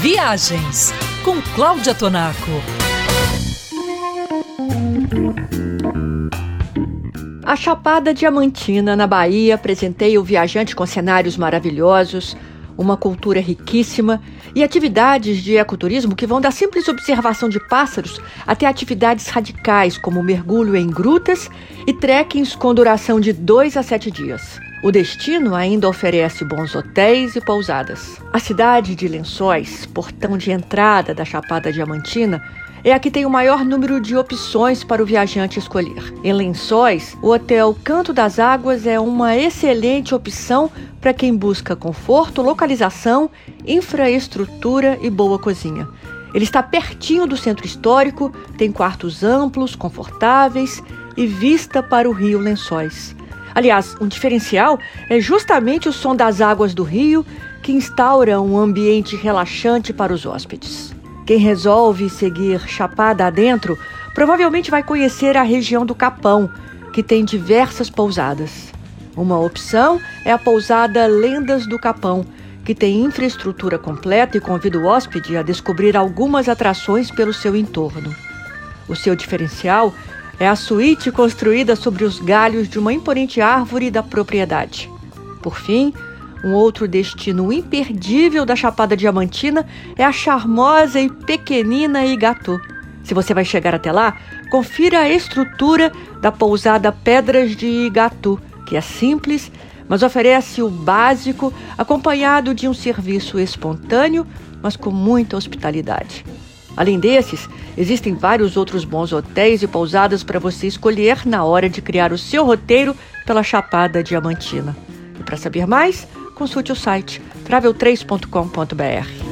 Viagens com Cláudia Tonaco. A Chapada Diamantina, na Bahia, presenteia o viajante com cenários maravilhosos, uma cultura riquíssima e atividades de ecoturismo que vão da simples observação de pássaros até atividades radicais, como mergulho em grutas e trekkings com duração de dois a sete dias. O destino ainda oferece bons hotéis e pousadas. A cidade de Lençóis, portão de entrada da Chapada Diamantina, é a que tem o maior número de opções para o viajante escolher. Em Lençóis, o Hotel Canto das Águas é uma excelente opção para quem busca conforto, localização, infraestrutura e boa cozinha. Ele está pertinho do centro histórico, tem quartos amplos, confortáveis e vista para o rio Lençóis. Aliás, um diferencial é justamente o som das águas do rio que instaura um ambiente relaxante para os hóspedes. Quem resolve seguir chapada adentro provavelmente vai conhecer a região do Capão, que tem diversas pousadas. Uma opção é a pousada Lendas do Capão, que tem infraestrutura completa e convida o hóspede a descobrir algumas atrações pelo seu entorno. O seu diferencial é a suíte construída sobre os galhos de uma imponente árvore da propriedade. Por fim, um outro destino imperdível da Chapada Diamantina é a charmosa e pequenina Igatu. Se você vai chegar até lá, confira a estrutura da pousada Pedras de Igatu, que é simples, mas oferece o básico acompanhado de um serviço espontâneo, mas com muita hospitalidade. Além desses, existem vários outros bons hotéis e pousadas para você escolher na hora de criar o seu roteiro pela Chapada Diamantina. E para saber mais, consulte o site travel3.com.br.